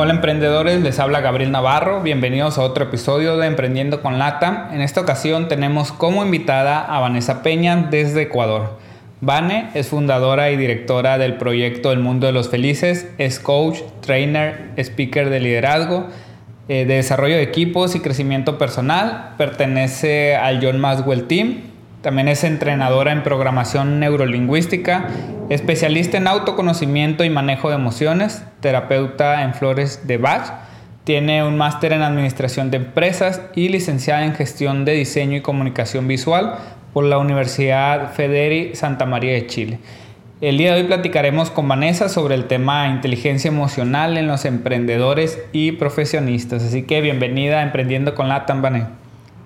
Hola emprendedores, les habla Gabriel Navarro, bienvenidos a otro episodio de Emprendiendo con Lata. En esta ocasión tenemos como invitada a Vanessa Peña desde Ecuador. Vane es fundadora y directora del proyecto El Mundo de los Felices, es coach, trainer, speaker de liderazgo, eh, de desarrollo de equipos y crecimiento personal, pertenece al John Maswell Team, también es entrenadora en programación neurolingüística, especialista en autoconocimiento y manejo de emociones, terapeuta en flores de Bach. Tiene un máster en administración de empresas y licenciada en gestión de diseño y comunicación visual por la Universidad Federi Santa María de Chile. El día de hoy platicaremos con Vanessa sobre el tema inteligencia emocional en los emprendedores y profesionistas. Así que bienvenida a Emprendiendo con Latam, Vanessa.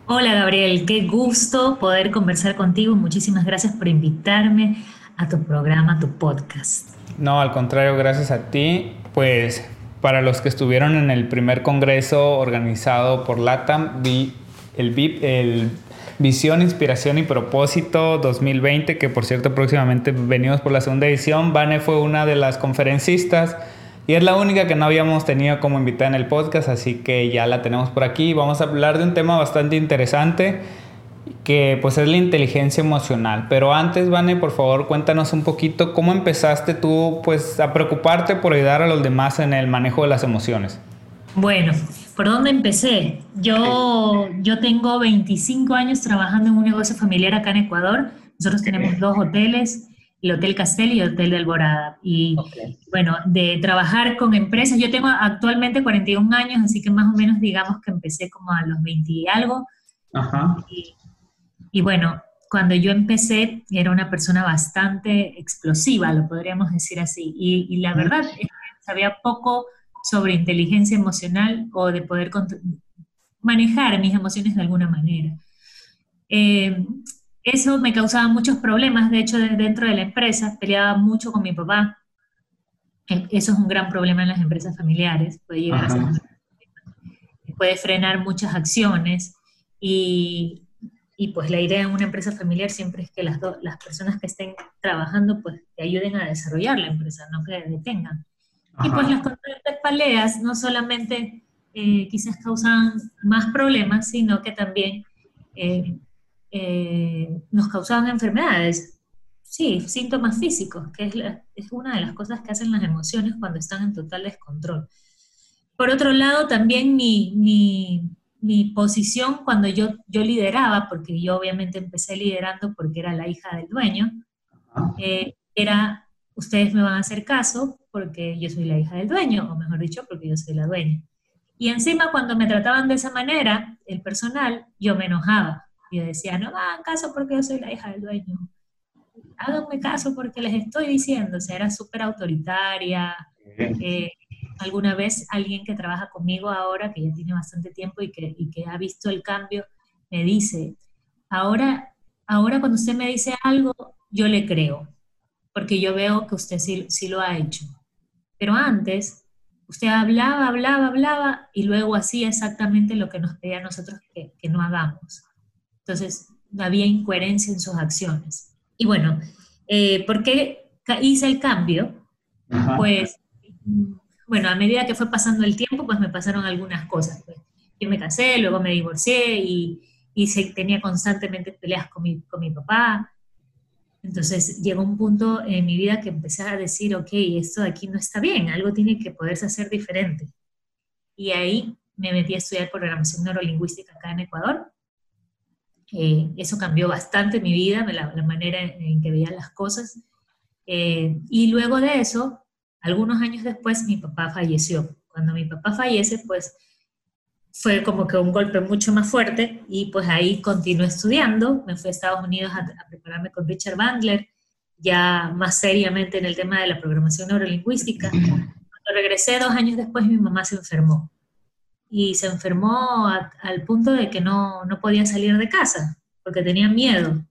Hola Gabriel, qué gusto poder conversar contigo. Muchísimas gracias por invitarme a tu programa, a tu podcast. No, al contrario, gracias a ti. Pues para los que estuvieron en el primer congreso organizado por LATAM, vi el VIP, el Visión, Inspiración y Propósito 2020, que por cierto próximamente venimos por la segunda edición. Vane fue una de las conferencistas. Y es la única que no habíamos tenido como invitada en el podcast, así que ya la tenemos por aquí. Vamos a hablar de un tema bastante interesante que pues es la inteligencia emocional. Pero antes, Vane, por favor, cuéntanos un poquito cómo empezaste tú pues a preocuparte por ayudar a los demás en el manejo de las emociones. Bueno, ¿por dónde empecé? Yo, yo tengo 25 años trabajando en un negocio familiar acá en Ecuador. Nosotros tenemos dos hoteles el Hotel Castel y el Hotel de Alborada. Y bueno, de trabajar con empresas, yo tengo actualmente 41 años, así que más o menos digamos que empecé como a los 20 y algo. Y, bueno, cuando yo empecé era una persona bastante explosiva, lo podríamos decir así. Y, la verdad es que sabía poco sobre inteligencia emocional o de poder manejar mis emociones de alguna manera. Eh, eso me causaba muchos problemas, de hecho, dentro de la empresa, peleaba mucho con mi papá. E, eso es un gran problema en las empresas familiares, puede llegar a ser puede frenar muchas acciones y, y, pues la idea en una empresa familiar siempre es que las, las personas que estén trabajando pues te ayuden a desarrollar la empresa, no que detengan. Y pues las constantes peleas no solamente eh, quizás causan más problemas, sino que también eh, eh, nos causaban enfermedades. Sí, síntomas físicos, que es, es, una de las cosas que hacen las emociones cuando están en total descontrol. Por otro lado, también mi, mi, mi posición cuando yo, yo lideraba, porque yo obviamente empecé liderando porque era la hija del dueño, eh, era, ustedes me van a hacer caso porque yo soy la hija del dueño, o mejor dicho, porque yo soy la dueña. Y encima cuando me trataban de esa manera, el personal, yo me enojaba yo decía, no hagan caso porque yo soy la hija del dueño. Háganme caso porque les estoy diciendo. O sea, era súper autoritaria. Eh, alguna vez alguien que trabaja conmigo ahora, que ya tiene bastante tiempo y que, y que ha visto el cambio, me dice, ahora, ahora cuando usted me dice algo, yo le creo, porque yo veo que usted sí, sí lo ha hecho. Pero antes, usted hablaba, hablaba, hablaba y luego hacía exactamente lo que nos pedía a nosotros que, que no hagamos. Entonces, había incoherencia en sus acciones. Y bueno, eh, ¿por qué hice el cambio? Pues, bueno, a medida que fue pasando el tiempo, pues me pasaron algunas cosas. Pues. Yo me casé, luego me divorcié y, y se, tenía constantemente peleas con mi, con mi papá. Entonces llegó un punto en mi vida que empecé a decir, ok, esto de aquí no está bien, algo tiene que poderse hacer diferente. Y ahí me metí a estudiar programación neurolingüística acá en Ecuador eh, eso cambió bastante mi vida, la, manera en, que veía las cosas. Eh, y luego de eso, algunos años después, mi papá falleció. Cuando mi papá fallece, pues fue como que un golpe mucho más fuerte y pues ahí continué estudiando. Me fui a Estados Unidos a, prepararme con Richard Bandler, ya más seriamente en el tema de la programación neurolingüística. regresé dos años después, mi mamá se enfermó. Y se enfermó al punto de que no, no podía salir de casa, porque tenía miedo.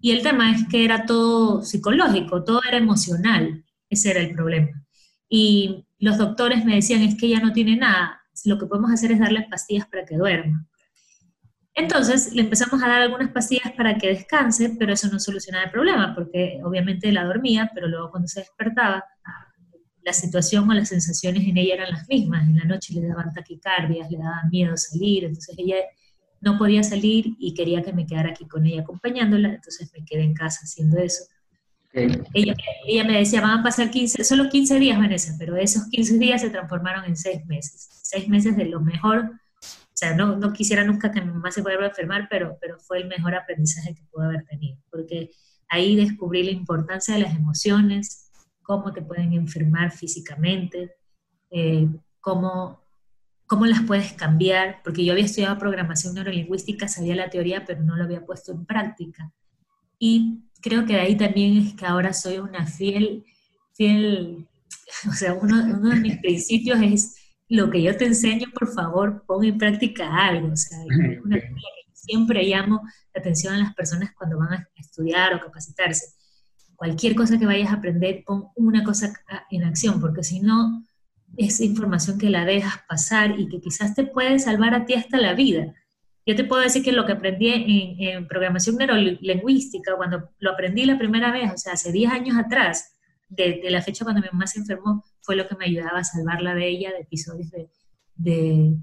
Y el tema es que era todo psicológico, todo era emocional. Ese era el problema. Y los doctores me decían, es que ella no tiene nada, lo que podemos hacer es darle pastillas para que duerma. Entonces le empezamos a dar algunas pastillas para que descanse, pero eso no solucionaba el problema, porque obviamente la dormía, pero luego cuando se despertaba, la situación o las sensaciones en ella eran las mismas. En la noche le daban taquicardias, le daban miedo salir, entonces ella no podía salir y quería que me quedara aquí con ella acompañándola, entonces me quedé en casa haciendo eso. Ella, ella, me decía, van a pasar 15, solo 15 días, Vanessa, pero esos 15 días se transformaron en 6 meses. 6 meses de lo mejor o sea, no, no quisiera nunca que mi mamá se fuera a enfermar, pero, pero fue el mejor aprendizaje que pude haber tenido, porque ahí descubrí la importancia de las emociones, cómo te pueden enfermar físicamente, eh, cómo, cómo las puedes cambiar, porque yo había estudiado programación neurolingüística, sabía la teoría, pero no lo había puesto en práctica. Y creo que de ahí también es que ahora soy una fiel, fiel, o sea, uno, uno de mis principios es lo que yo te enseño, por favor, pon en práctica algo. O sea, una siempre llamo la atención a las personas cuando van a estudiar o capacitarse. Cualquier cosa que vayas a aprender, pon una cosa en acción, porque si no, es información que la dejas pasar y que quizás te puede salvar a ti hasta la vida. Yo te puedo decir que lo que aprendí en, en programación neurolingüística, cuando lo aprendí la primera vez, o sea, hace 10 años atrás, de, la fecha cuando mi mamá se enfermó, fue lo que me ayudaba a salvarla de ella, de episodios de, de,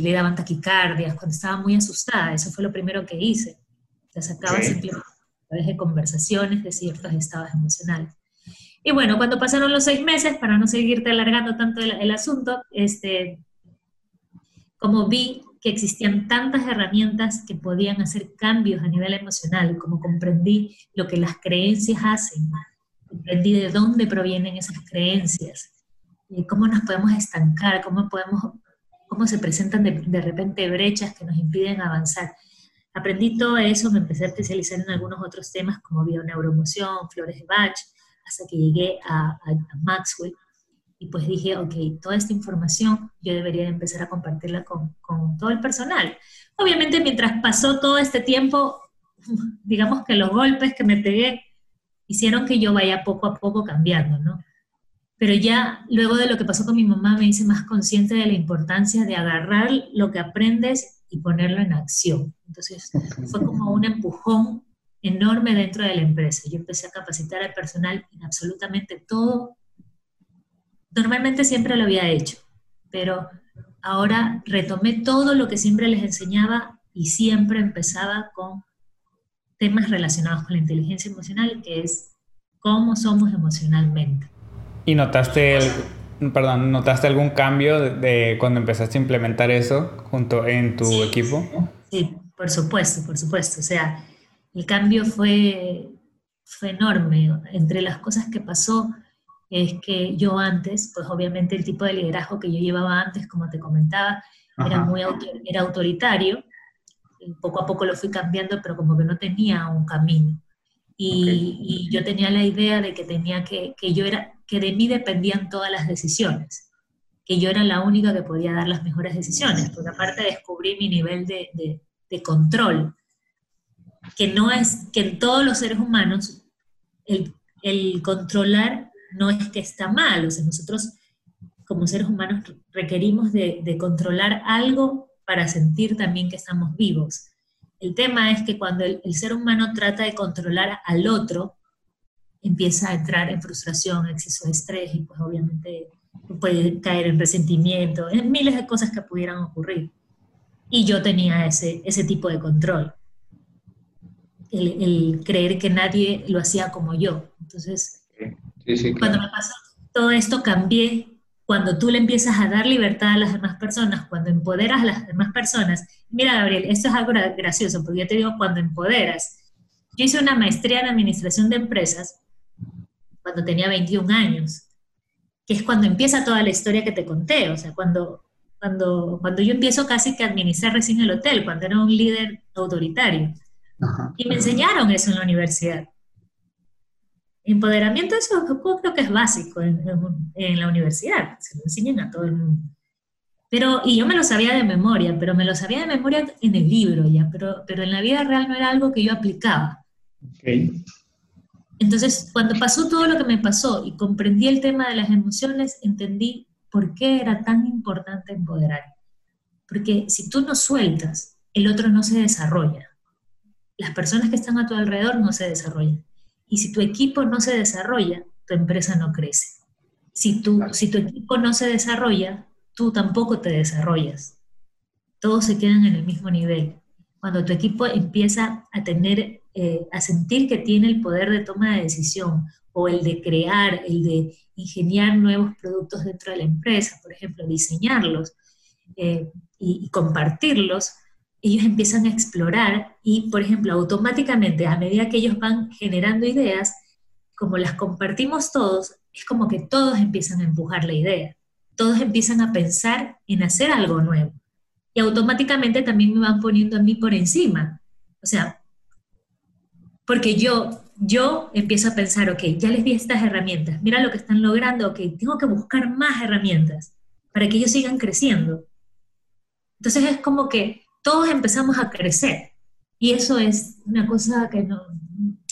le daban taquicardias, cuando estaba muy asustada, eso fue lo primero que hice. La sacaba simplemente a través de conversaciones de ciertos estados emocionales. Y bueno, cuando pasaron los seis meses, para no seguirte alargando tanto el, el asunto, este, como vi que existían tantas herramientas que podían hacer cambios a nivel emocional, como comprendí lo que las creencias hacen, comprendí de dónde provienen esas creencias, y cómo nos podemos estancar, cómo, podemos, cómo se presentan de, de repente brechas que nos impiden avanzar. Aprendí todo eso, me empecé a especializar en algunos otros temas como bioneuroemoción, flores de Bach, hasta que llegué a, a Maxwell, y pues dije, ok, toda esta información yo debería empezar a compartirla con, con, todo el personal. Obviamente mientras pasó todo este tiempo, digamos que los golpes que me pegué hicieron que yo vaya poco a poco cambiando, ¿no? Pero ya luego de lo que pasó con mi mamá me hice más consciente de la importancia de agarrar lo que aprendes y ponerlo en acción. Entonces fue como un empujón enorme dentro de la empresa. Yo empecé a capacitar al personal en absolutamente todo Normalmente siempre lo había hecho, pero ahora retomé todo lo que siempre les enseñaba y siempre empezaba con temas relacionados con la inteligencia emocional, que es cómo somos emocionalmente. ¿Y notaste, perdón, notaste algún cambio de, cuando empezaste a implementar eso junto en tu equipo? Sí, por supuesto, por supuesto. O sea, el cambio fue, fue enorme. Entre las cosas que pasó, es que yo antes, pues obviamente el tipo de liderazgo que yo llevaba antes, como te comentaba, era muy era autoritario, y poco a poco lo fui cambiando, pero como que no tenía un camino. Y, y yo tenía la idea de que tenía que, que yo era, que de mí dependían todas las decisiones, que yo era la única que podía dar las mejores decisiones, porque aparte descubrí mi nivel de, de, de control, que no es, que en todos los seres humanos el, el controlar no es que está mal, o sea, nosotros como seres humanos requerimos de, controlar algo para sentir también que estamos vivos. El tema es que cuando el, ser humano trata de controlar al otro, empieza a entrar en frustración, exceso de estrés y pues obviamente puede caer en resentimiento, en miles de cosas que pudieran ocurrir. Y yo tenía ese, ese tipo de control, el, el creer que nadie lo hacía como yo. Entonces, cuando me pasó todo esto, cambié. Cuando tú le empiezas a dar libertad a las demás personas, cuando empoderas a las demás personas. Mira, Gabriel, esto es algo gracioso, porque yo te digo cuando empoderas. Yo hice una maestría en administración de empresas cuando tenía 21 años, que es cuando empieza toda la historia que te conté, o sea, cuando, cuando, cuando yo empiezo casi que a administrar recién el hotel, cuando era un líder autoritario. y me enseñaron eso en la universidad empoderamiento, eso creo que es básico en, en, la universidad, se lo enseñan a todo el mundo. Pero, y yo me lo sabía de memoria, pero me lo sabía de memoria en el libro ya, pero, pero en la vida real no era algo que yo aplicaba. Okay. Entonces, cuando pasó todo lo que me pasó y comprendí el tema de las emociones, entendí por qué era tan importante empoderar. Porque si tú no sueltas, el otro no se desarrolla. Las personas que están a tu alrededor no se desarrollan. Y si tu equipo no se desarrolla, tu empresa no crece. Si tu, si tu equipo no se desarrolla, tú tampoco te desarrollas. Todos se quedan en el mismo nivel. Cuando tu equipo empieza a tener, eh, a sentir que tiene el poder de toma de decisión o el de crear, el de ingeniar nuevos productos dentro de la empresa, por ejemplo, diseñarlos eh, y, compartirlos, ellos empiezan a explorar y, por ejemplo, automáticamente, a medida que ellos van generando ideas, como las compartimos todos, es como que todos empiezan a empujar la idea, todos empiezan a pensar en hacer algo nuevo. Y automáticamente también me van poniendo a mí por encima. O sea, porque yo, yo empiezo a pensar, ok, ya les di estas herramientas, mira lo que están logrando, ok, tengo que buscar más herramientas para que ellos sigan creciendo. Entonces es como que todos empezamos a crecer. Y eso es una cosa que no,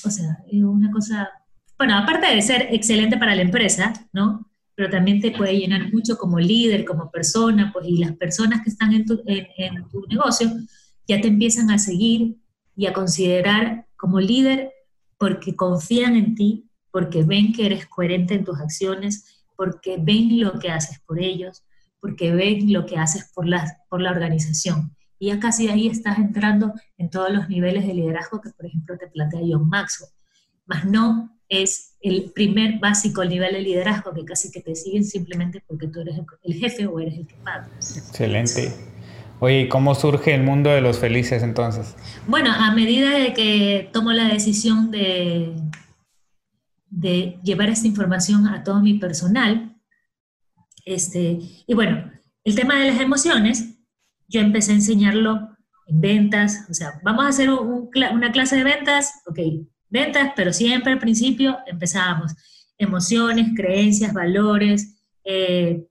o sea, una cosa, bueno, aparte de ser excelente para la empresa, ¿no? Pero también te puede llenar mucho como líder, como persona, pues, y las personas que están en tu, en, tu negocio ya te empiezan a seguir y a considerar como líder porque confían en ti, porque ven que eres coherente en tus acciones, porque ven lo que haces por ellos, porque ven lo que haces por la, por la organización. Y ya casi ahí estás entrando en todos los niveles de liderazgo que, por ejemplo, te plantea John Maxwell. Más no es el primer básico nivel de liderazgo que casi que te siguen simplemente porque tú eres el, jefe o eres el que. Excelente. Oye, ¿cómo surge el mundo de los felices entonces? Bueno, a medida de que tomo la decisión de, de llevar esta información a todo mi personal, este, y bueno, el tema de las emociones yo empecé a enseñarlo en ventas, o sea, vamos a hacer una clase de ventas, ok, ventas, pero siempre al principio empezábamos emociones, creencias, valores, eh,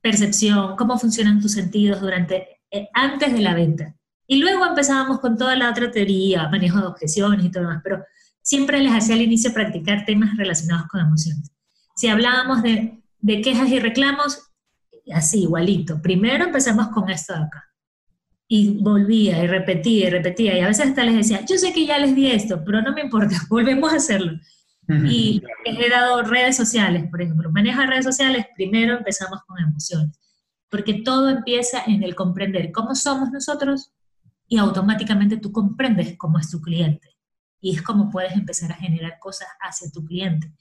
percepción, cómo funcionan tus sentidos durante, eh, antes de la venta. Y luego empezábamos con toda la otra teoría, manejo de objeciones y todo demás, pero siempre les hacía al inicio practicar temas relacionados con emociones. Si hablábamos de quejas y reclamos, así, igualito. Primero empezamos con esto de acá. Y volvía y repetía y repetía. Y a veces hasta les decía, yo sé que ya les di esto, pero no me importa, volvemos a hacerlo. Y he dado redes sociales, por ejemplo. Maneja redes sociales, primero empezamos con emociones. Porque todo empieza en el comprender cómo somos nosotros y automáticamente tú comprendes cómo es tu cliente. Y es como puedes empezar a generar cosas hacia tu cliente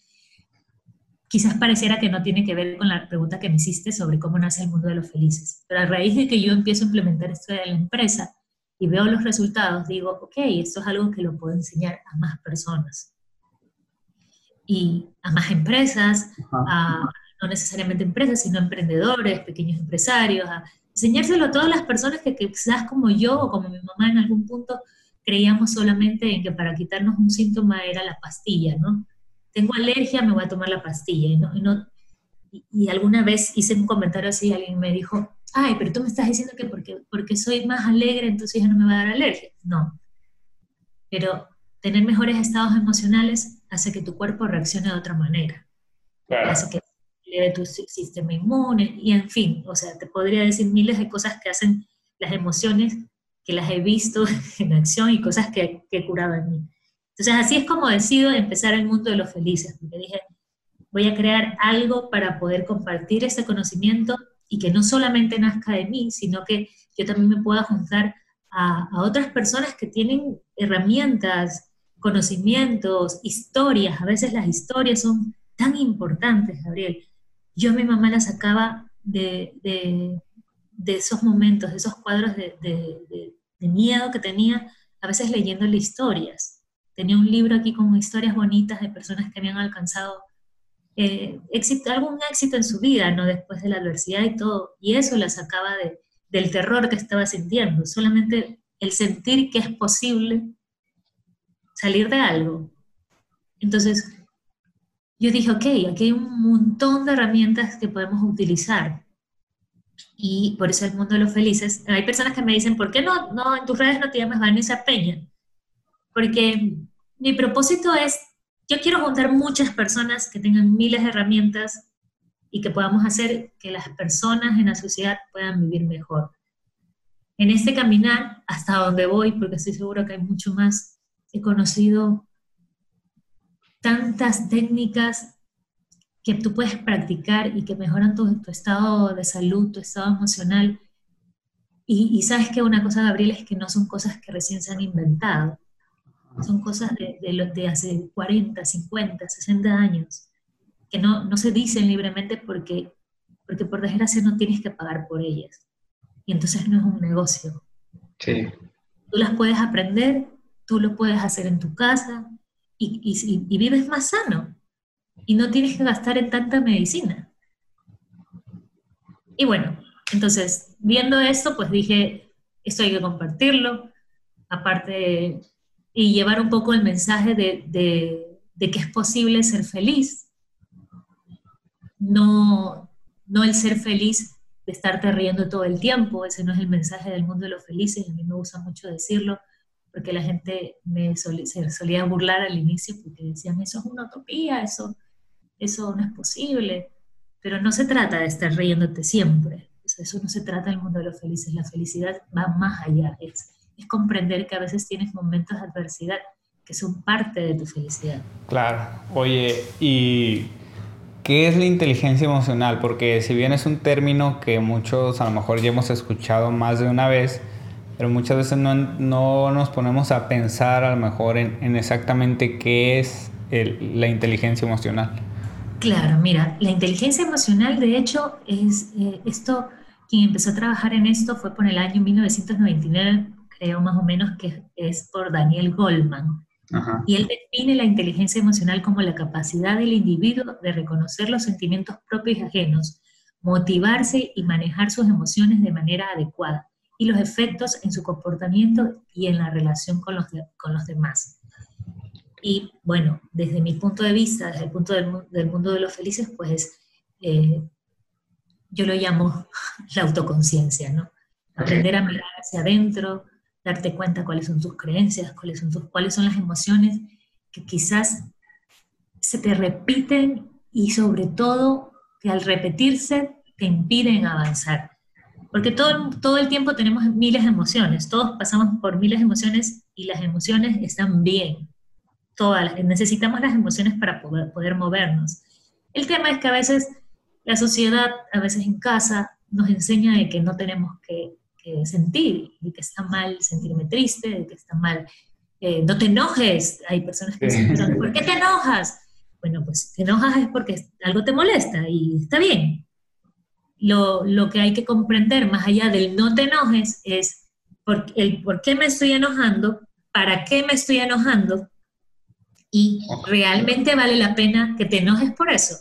quizás pareciera que no tiene que ver con la pregunta que me hiciste sobre cómo nace el mundo de los felices. Pero a raíz de que yo empiezo a implementar esto de la empresa y veo los resultados, digo, ok, esto es algo que lo puedo enseñar a más personas. Y a más empresas, a, no necesariamente empresas, sino emprendedores, pequeños empresarios, a enseñárselo a todas las personas que, que quizás como yo o como mi mamá en algún punto creíamos solamente en que para quitarnos un síntoma era la pastilla, ¿no? Tengo alergia, me voy a tomar la pastilla. Y, no, y, no, y, alguna vez hice un comentario así, alguien me dijo, ay, pero tú me estás diciendo que porque, porque soy más alegre, entonces ya no me va a dar alergia. No. Pero tener mejores estados emocionales hace que tu cuerpo reaccione de otra manera. Hace que eleve tu sistema inmune y en fin, o sea, te podría decir miles de cosas que hacen las emociones que las he visto en acción y cosas que, que he curado en mí. Entonces así es como decido empezar el mundo de los felices, porque dije, voy a crear algo para poder compartir ese conocimiento y que no solamente nazca de mí, sino que yo también me pueda juntar a, otras personas que tienen herramientas, conocimientos, historias. A veces las historias son tan importantes, Gabriel. Yo a mi mamá la sacaba de, esos momentos, de esos cuadros de, de miedo que tenía, a veces leyéndole historias tenía un libro aquí con historias bonitas de personas que habían alcanzado eh, éxito, algún éxito en su vida, ¿no? Después de la adversidad y todo. Y eso la sacaba de, del terror que estaba sintiendo. Solamente el sentir que es posible salir de algo Entonces, yo dije, ok, aquí hay un montón de herramientas que podemos utilizar. Y por eso el mundo de los felices. Hay personas que me dicen, ¿por qué no, no en tus redes no te llamas Vanessa Peña? Porque mi propósito es, yo quiero juntar muchas personas que tengan miles de herramientas y que podamos hacer que las personas en la sociedad puedan vivir mejor. En este caminar, hasta donde voy, porque estoy seguro que hay mucho más, he conocido tantas técnicas que tú puedes practicar y que mejoran tu, estado de salud, tu estado emocional. Y, sabes que una cosa, Gabriel, es que no son cosas que recién se han inventado. Son cosas de, de, de hace 40, 50, 60 años, que no, no se dicen libremente porque, porque por desgracia no tienes que pagar por ellas. Y entonces no es un negocio. Sí. Tú las puedes aprender, tú lo puedes hacer en tu casa, y, vives más sano y no tienes que gastar en tanta medicina. Y bueno, entonces, viendo esto, pues dije, esto hay que compartirlo, aparte, y llevar un poco el mensaje de, de, que es posible ser feliz, no, no el ser feliz de estarte riendo todo el tiempo, ese no es el mensaje del mundo de los felices, a mí me gusta mucho decirlo, porque la gente me se solía burlar al inicio porque decían, eso es una utopía, eso, eso no es posible. Pero no se trata de estar riéndote siempre. Eso no se trata del mundo de los felices. La felicidad va más allá. Es, es comprender que a veces tienes momentos de adversidad que son parte de tu felicidad. Claro. Oye, ¿y qué es la inteligencia emocional? Porque si bien es un término que muchos a lo mejor ya hemos escuchado más de una vez, pero muchas veces no, no, nos ponemos a pensar a lo mejor en, exactamente qué es la inteligencia emocional. Claro, mira, la inteligencia emocional de hecho es eh, esto, quien empezó a trabajar en esto fue por el año 1999, creo más o menos que es por Daniel Goldman. Y él define la inteligencia emocional como la capacidad del individuo de reconocer los sentimientos propios y ajenos, motivarse y manejar sus emociones de manera adecuada y los efectos en su comportamiento y en la relación con los, con los demás. Y bueno, desde mi punto de vista, desde el punto del, mundo de los felices, pues eh, yo lo llamo la autoconciencia, ¿no? Aprender a mirar hacia adentro, darte cuenta cuáles son tus creencias, cuáles son, tus, cuáles son las emociones que quizás se te repiten y sobre todo que al repetirse te impiden avanzar. Porque todo, todo el tiempo tenemos miles de emociones, todos pasamos por miles de emociones y las emociones están bien. Todas, necesitamos las emociones para poder, poder movernos. El tema es que a veces la sociedad, a veces en casa, nos enseña de que no tenemos que, sentir, de que está mal sentirme triste, de que está mal, eh, no te enojes. Hay personas que dicen, ¿por qué te enojas? Bueno, pues te enojas es porque algo te molesta y está bien lo, que hay que comprender más allá del no te enojes es por, el por qué me estoy enojando, para qué me estoy enojando y realmente vale la pena que te enojes por eso.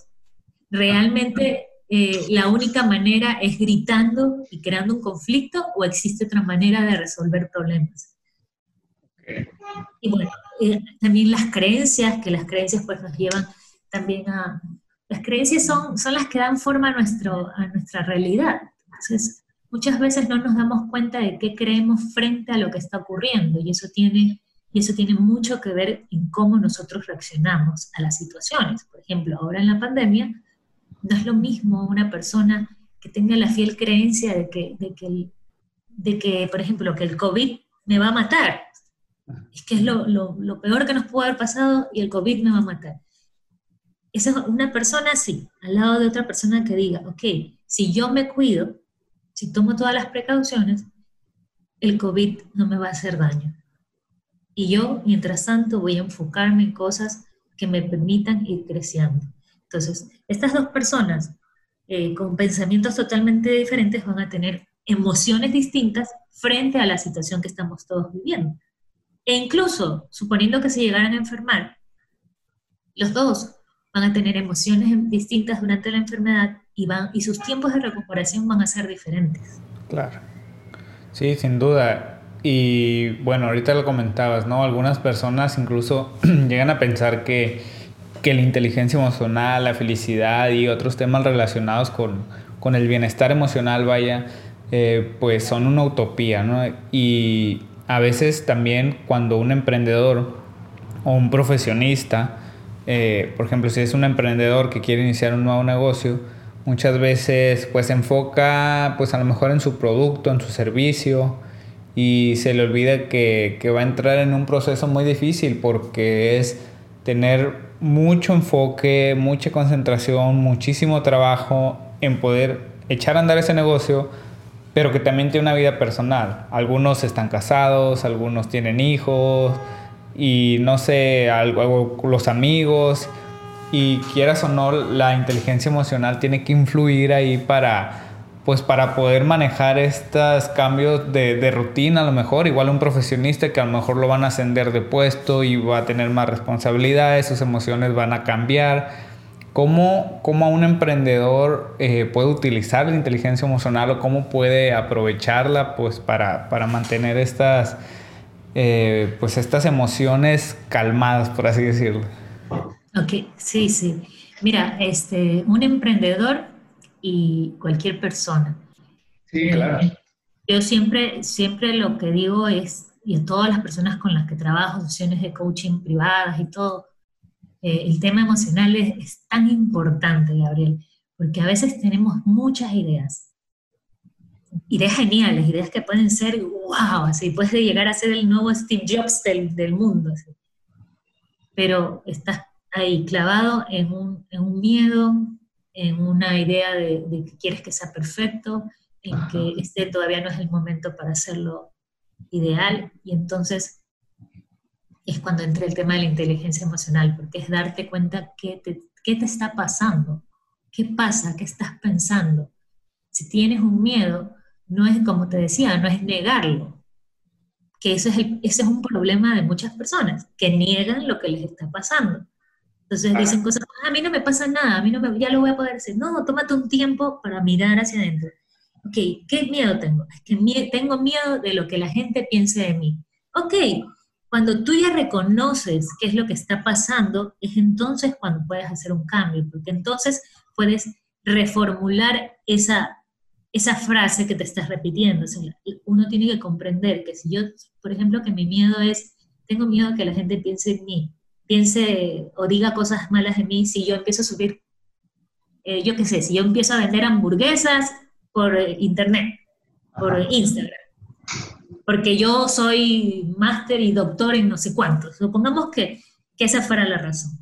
Realmente eh, la única manera es gritando y creando un conflicto o existe otra manera de resolver problemas. Y bueno, eh, también las creencias, que las creencias pues nos llevan también a, las creencias son, son las que dan forma a, nuestro, a nuestra realidad. Entonces, muchas veces no nos damos cuenta de qué creemos frente a lo que está ocurriendo y eso tiene, y eso tiene mucho que ver en cómo nosotros reaccionamos a las situaciones. Por ejemplo, ahora en la pandemia, no es lo mismo una persona que tenga la fiel creencia de que, de que, de que por ejemplo, que el COVID me va a matar. Es que es lo, lo, peor que nos puede haber pasado y el COVID me va a matar esa es una persona así, al lado de otra persona que diga, ok, si yo me cuido, si tomo todas las precauciones, el COVID no me va a hacer daño. Y yo, mientras tanto, voy a enfocarme en cosas que me permitan ir creciendo. Entonces, estas dos personas eh, con pensamientos totalmente diferentes van a tener emociones distintas frente a la situación que estamos todos viviendo. E incluso, suponiendo que se llegaran a enfermar, los dos van a tener emociones distintas durante la enfermedad y, van, y sus tiempos de recuperación van a ser diferentes. Claro. Sí, sin duda. Y bueno, ahorita lo comentabas, ¿no? Algunas personas incluso llegan a pensar que, que, la inteligencia emocional, la felicidad y otros temas relacionados con, con el bienestar emocional, vaya, eh, pues son una utopía, ¿no? Y a veces también cuando un emprendedor o un profesionista, eh, por ejemplo, si es un emprendedor que quiere iniciar un nuevo negocio, muchas veces pues se enfoca pues a lo mejor en su producto, en su servicio y se le olvida que, que va a entrar en un proceso muy difícil porque es tener mucho enfoque, mucha concentración, muchísimo trabajo en poder echar a andar ese negocio, pero que también tiene una vida personal. Algunos están casados, algunos tienen hijos y no sé, algo, los amigos y quieras o no, la inteligencia emocional tiene que influir ahí para, pues para poder manejar estos cambios de, de, rutina a lo mejor. Igual un profesionista que a lo mejor lo van a ascender de puesto y va a tener más responsabilidades, sus emociones van a cambiar. ¿Cómo, cómo un emprendedor eh, puede utilizar la inteligencia emocional o cómo puede aprovecharla pues, para, para mantener estas, eh, pues estas emociones calmadas, por así decirlo? Ok, sí, sí. Mira, este, un emprendedor y cualquier persona. Sí, claro. Eh, yo siempre, siempre lo que digo es, y a todas las personas con las que trabajo, sesiones de coaching privadas y todo, eh, el tema emocional es, es, tan importante, Gabriel, porque a veces tenemos muchas ideas. Ideas geniales, ideas que pueden ser, wow, así puedes llegar a ser el nuevo Steve Jobs del, del mundo. Así. Pero estás ahí clavado en un, en un miedo, en una idea de, de, que quieres que sea perfecto, en Ajá. que este todavía no es el momento para hacerlo ideal, y entonces es cuando entra el tema de la inteligencia emocional, porque es darte cuenta qué te, qué te está pasando, qué pasa, qué estás pensando. Si tienes un miedo, no es como te decía, no es negarlo, que ese es, el, ese es un problema de muchas personas, que niegan lo que les está pasando. Entonces dicen cosas, ah, a mí no me pasa nada, a mí no me, ya lo voy a poder hacer. No, tómate un tiempo para mirar hacia adentro. Ok, ¿qué miedo tengo? Es que mie tengo miedo de lo que la gente piense de mí. Ok, cuando tú ya reconoces qué es lo que está pasando, es entonces cuando puedes hacer un cambio, porque entonces puedes reformular esa, esa frase que te estás repitiendo. O sea, uno tiene que comprender que si yo, por ejemplo, que mi miedo es, tengo miedo que la gente piense en mí, piense o diga cosas malas de mí si yo empiezo a subir, eh, yo qué sé, si yo empiezo a vender hamburguesas por internet, por Ajá. Instagram, porque yo soy máster y doctor en no sé cuántos. Supongamos que, que esa fuera la razón.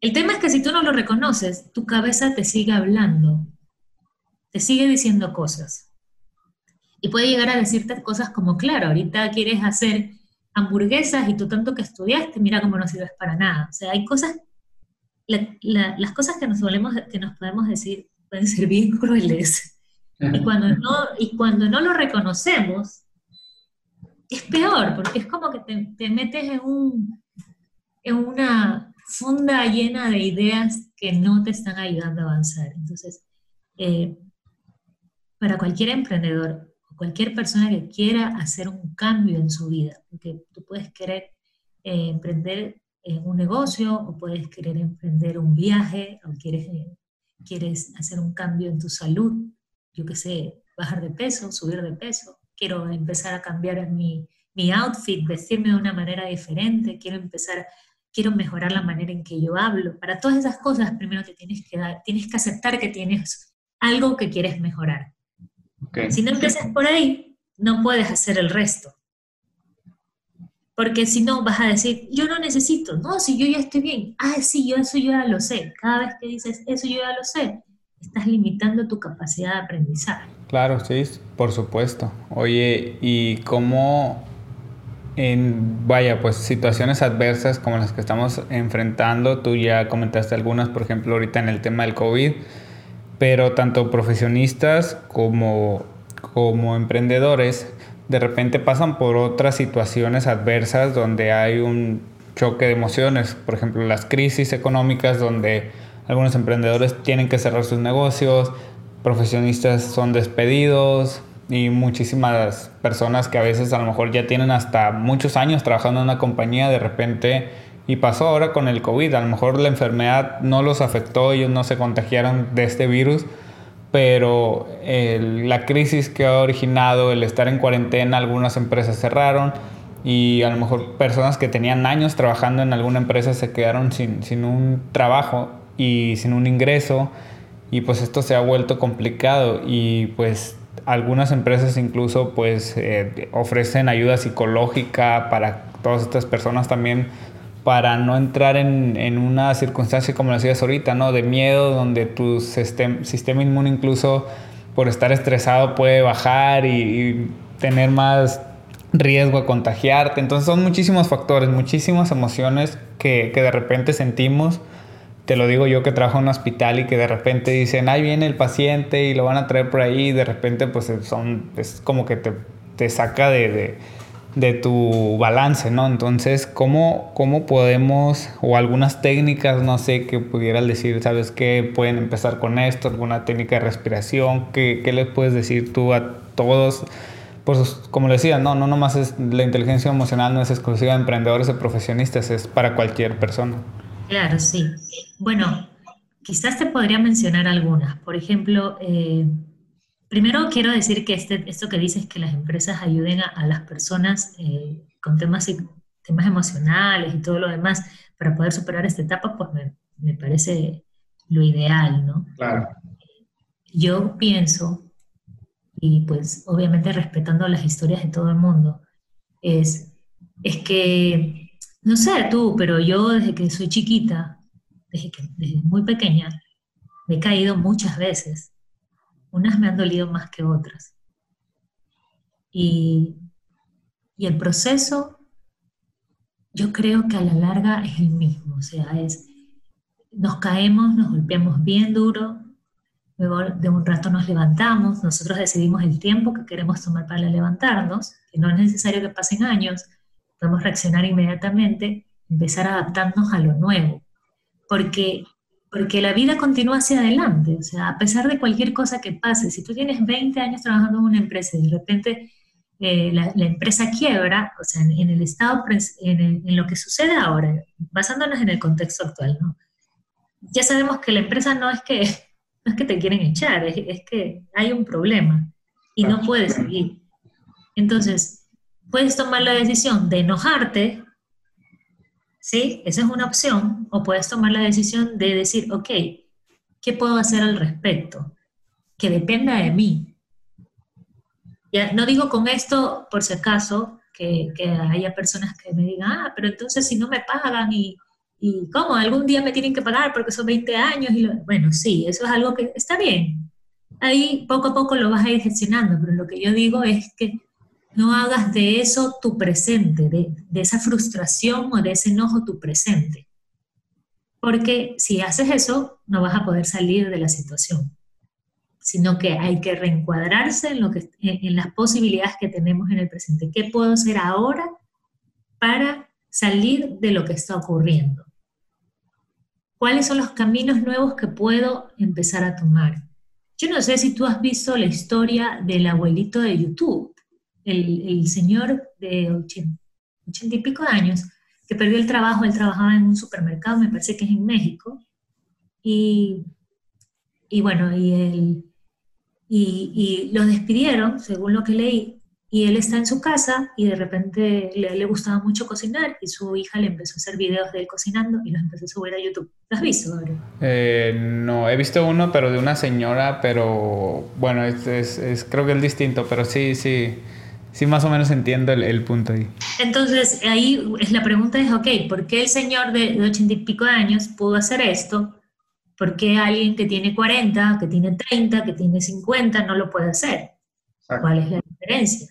El tema es que si tú no lo reconoces, tu cabeza te sigue hablando, te sigue diciendo cosas. Y puede llegar a decirte cosas como, claro, ahorita quieres hacer hamburguesas y tú tanto que estudiaste, mira cómo no sirves para nada. O sea, hay cosas, la, la, las cosas que nos, solemos, que nos podemos decir pueden ser bien crueles. Y cuando, no, y cuando no lo reconocemos, es peor, porque es como que te, te metes en, un, en una funda llena de ideas que no te están ayudando a avanzar. Entonces, eh, para cualquier emprendedor, cualquier persona que quiera hacer un cambio en su vida, porque tú puedes querer eh, emprender en un negocio o puedes querer emprender un viaje o quieres, eh, quieres hacer un cambio en tu salud, yo qué sé, bajar de peso, subir de peso, quiero empezar a cambiar mi, mi outfit, vestirme de una manera diferente, quiero empezar, quiero mejorar la manera en que yo hablo. Para todas esas cosas, primero te tienes que dar, tienes que aceptar que tienes algo que quieres mejorar. Okay. Si no empiezas por ahí, no puedes hacer el resto. Porque si no, vas a decir, yo no necesito, no, si yo ya estoy bien, ah, sí, yo eso yo ya lo sé. Cada vez que dices, eso yo ya lo sé, estás limitando tu capacidad de aprendizaje. Claro, sí, por supuesto. Oye, ¿y cómo en, vaya, pues situaciones adversas como las que estamos enfrentando, tú ya comentaste algunas, por ejemplo, ahorita en el tema del COVID, pero tanto profesionistas como, como emprendedores de repente pasan por otras situaciones adversas donde hay un choque de emociones, por ejemplo las crisis económicas donde algunos emprendedores tienen que cerrar sus negocios, profesionistas son despedidos, y muchísimas personas que a veces a lo mejor ya tienen hasta muchos años trabajando en una compañía, de repente, y pasó ahora con el COVID, a lo mejor la enfermedad no los afectó, ellos no se contagiaron de este virus, pero la crisis que ha originado el estar en cuarentena, algunas empresas cerraron y a lo mejor personas que tenían años trabajando en alguna empresa se quedaron sin, sin un trabajo y sin un ingreso. Y pues esto se ha vuelto complicado y pues algunas empresas incluso pues eh, ofrecen ayuda psicológica para todas estas personas también para no entrar en, en una circunstancia como decías ahorita, ¿no? De miedo, donde tu sistema inmune incluso por estar estresado puede bajar y, tener más riesgo a contagiarte. Entonces son muchísimos factores, muchísimas emociones que, que, de repente sentimos. Te lo digo yo que trabajo en un hospital y que de repente dicen, ahí viene el paciente y lo van a traer por ahí y de repente pues son, es como que te, te saca de tu balance, ¿no? Entonces, ¿cómo, ¿cómo podemos, o algunas técnicas, no sé, que pudieras decir, ¿sabes qué? Pueden empezar con esto, alguna técnica de respiración, ¿qué, qué les puedes decir tú a todos? Pues, como le decía, no, no nomás es la inteligencia emocional, no es exclusiva de emprendedores o profesionistas, es para cualquier persona. Claro, sí. Bueno, quizás te podría mencionar algunas. Por ejemplo, eh, Primero quiero decir que este, esto que dices que las empresas ayuden a, las personas eh, con temas, temas emocionales y todo lo demás para poder superar esta etapa, pues me, parece lo ideal, ¿no? Claro. Yo pienso, y pues obviamente respetando las historias de todo el mundo, es, es que, no sé tú, pero yo desde que soy chiquita, desde, que, desde muy pequeña, me he caído muchas veces unas me han dolido más que otras. Y, el proceso, yo creo que a la larga es el mismo, o sea, es, nos caemos, nos golpeamos bien duro, luego de un rato nos levantamos, nosotros decidimos el tiempo que queremos tomar para levantarnos, que no es necesario que pasen años, podemos reaccionar inmediatamente, empezar a adaptarnos a lo nuevo, porque porque la vida continúa hacia adelante, o sea, a pesar de cualquier cosa que pase, si tú tienes 20 años trabajando en una empresa y de repente eh, la, empresa quiebra, o sea, en, el estado, en, en, lo que sucede ahora, basándonos en el contexto actual, ¿no? Ya sabemos que la empresa no es que, no es que te quieren echar, es, es que hay un problema y no puedes seguir. Entonces, puedes tomar la decisión de enojarte ¿sí? Esa es una opción, o puedes tomar la decisión de decir, ok, ¿qué puedo hacer al respecto? Que dependa de mí. Ya, no digo con esto, por si acaso, que, haya personas que me digan, ah, pero entonces si no me pagan y, y ¿cómo? Algún día me tienen que pagar porque son 20 años. Y bueno, sí, eso es algo que está bien. Ahí poco a poco lo vas a ir gestionando, pero lo que yo digo es que no hagas de eso tu presente, de, esa frustración o de ese enojo tu presente. Porque si haces eso, no vas a poder salir de la situación, sino que hay que reencuadrarse en, lo que, en las posibilidades que tenemos en el presente. ¿Qué puedo hacer ahora para salir de lo que está ocurriendo? ¿Cuáles son los caminos nuevos que puedo empezar a tomar? Yo no sé si tú has visto la historia del abuelito de YouTube el, señor de ochenta, y pico de años que perdió el trabajo, él trabajaba en un supermercado, me parece que es en México, y, y bueno, y, él, y, y, lo despidieron, según lo que leí, y él está en su casa y de repente le, le, gustaba mucho cocinar y su hija le empezó a hacer videos de él cocinando y los empezó a subir a YouTube. ¿Lo has visto, eh, no, he visto uno, pero de una señora, pero bueno, es, es, es, creo que es distinto, pero sí, sí. Sí, más o menos entiendo el, punto ahí. Entonces, ahí es la pregunta es, ok, ¿por qué el señor de, ochenta y pico de años pudo hacer esto? ¿Por qué alguien que tiene 40, que tiene 30, que tiene 50 no lo puede hacer? ¿Cuál es la diferencia?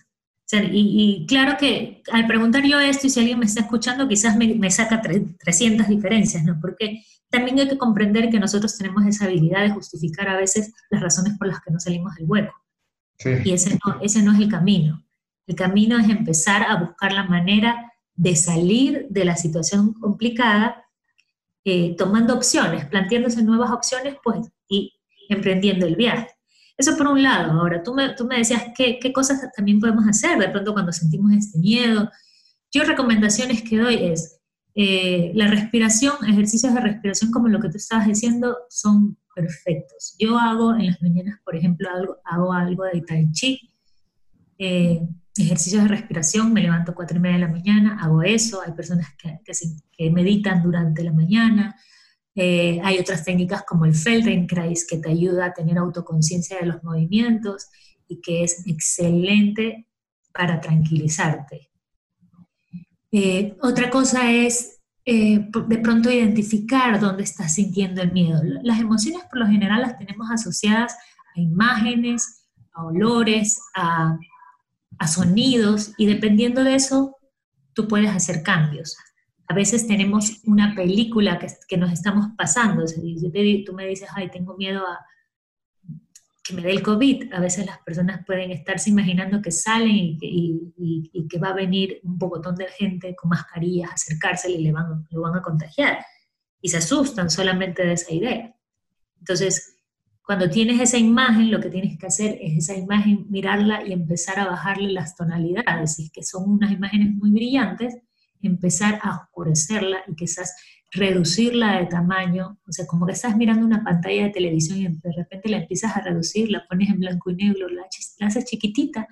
y, claro que al preguntar yo esto, y si alguien me está escuchando, quizás me, saca 300 diferencias, ¿no? Porque también hay que comprender que nosotros tenemos esa habilidad de justificar a veces las razones por las que no salimos del hueco. Y ese ese no es el camino. El camino es empezar a buscar la manera de salir de la situación complicada, eh, tomando opciones, planteándose nuevas opciones pues, y emprendiendo el viaje. Eso por un lado. Ahora, tú me, tú me decías qué, qué cosas también podemos hacer de pronto cuando sentimos este miedo. Yo recomendaciones que doy es eh, la respiración, ejercicios de respiración como lo que tú estabas diciendo, son perfectos. Yo hago en las mañanas, por ejemplo, algo, hago algo de Tai Chi, eh, ejercicios de respiración, me levanto a cuatro y media de la mañana, hago eso, hay personas que, que, meditan durante la mañana, eh, hay otras técnicas como el Feldenkrais que te ayuda a tener autoconciencia de los movimientos y que es excelente para tranquilizarte. Eh, otra cosa es eh, de pronto identificar dónde estás sintiendo el miedo. Las emociones por lo general las tenemos asociadas a imágenes, a olores, a, sonidos y dependiendo de eso tú puedes hacer cambios. A veces tenemos una película que, nos estamos pasando. tú me dices, ay, tengo miedo a, que me dé el COVID. A veces las personas pueden estarse imaginando que salen y, que va a venir un pocotón de gente con mascarillas, acercarse y le van, lo van a contagiar. Y se asustan solamente de esa idea. Entonces, cuando tienes esa imagen, lo que tienes que hacer es esa imagen, mirarla y empezar a bajarle las tonalidades. Si es que son unas imágenes muy brillantes, empezar a oscurecerla y quizás reducirla de tamaño, o sea, como que estás mirando una pantalla de televisión y de repente la empiezas a reducir, la pones en blanco y negro, la, haces chiquitita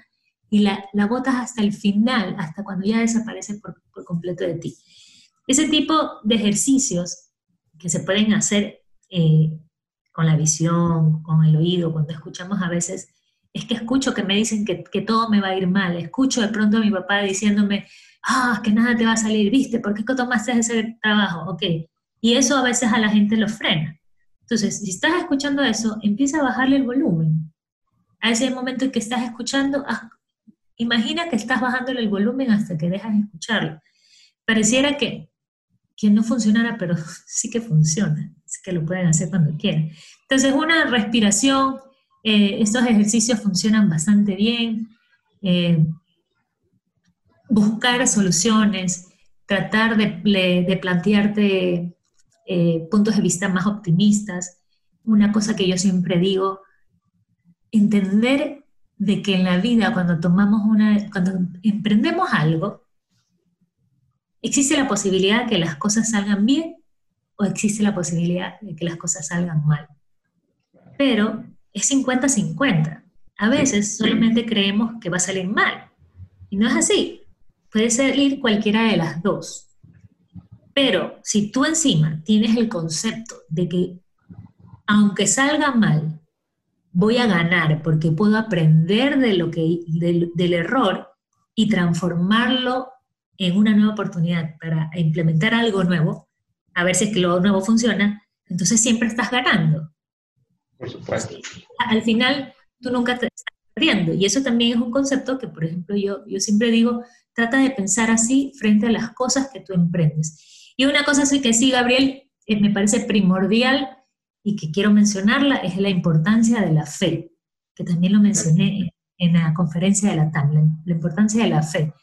y la, la, botas hasta el final, hasta cuando ya desaparece por, por, completo de ti. Ese tipo de ejercicios que se pueden hacer eh, con la visión, con el oído, cuando escuchamos a veces, es que escucho que me dicen que, todo me va a ir mal, escucho de pronto a mi papá diciéndome, ah, que nada te va a salir, ¿viste? ¿Por qué tomaste ese trabajo? Ok. Y eso a veces a la gente lo frena. Entonces, si estás escuchando eso, empieza a bajarle el volumen. A ese momento en que estás escuchando, imagina que estás bajándole el volumen hasta que dejas de escucharlo. Pareciera que, que no funcionara, pero sí que funciona. Que lo pueden hacer cuando quieran. Entonces, una respiración, eh, estos ejercicios funcionan bastante bien. Eh, buscar soluciones, tratar de, plantearte eh, puntos de vista más optimistas. Una cosa que yo siempre digo, entender de que en la vida cuando tomamos una, cuando emprendemos algo, existe la posibilidad de que las cosas salgan bien o existe la posibilidad de que las cosas salgan mal. Pero es 50-50. A veces solamente creemos que va a salir mal. Y no es así. Puede salir cualquiera de las dos. Pero si tú encima tienes el concepto de que aunque salga mal, voy a ganar porque puedo aprender de lo que, del, del error y transformarlo en una nueva oportunidad para implementar algo nuevo, a ver si es que lo nuevo funciona, entonces siempre estás ganando. Por supuesto. Al final, tú nunca te estás perdiendo. Y eso también es un concepto que, por ejemplo, yo, yo siempre digo, Trata de pensar así frente a las cosas que tú emprendes. Y una cosa así que sí, Gabriel, eh, me parece primordial y que quiero mencionarla es la importancia de la fe, que también lo mencioné en, la conferencia de la TAM, la, importancia de la fe.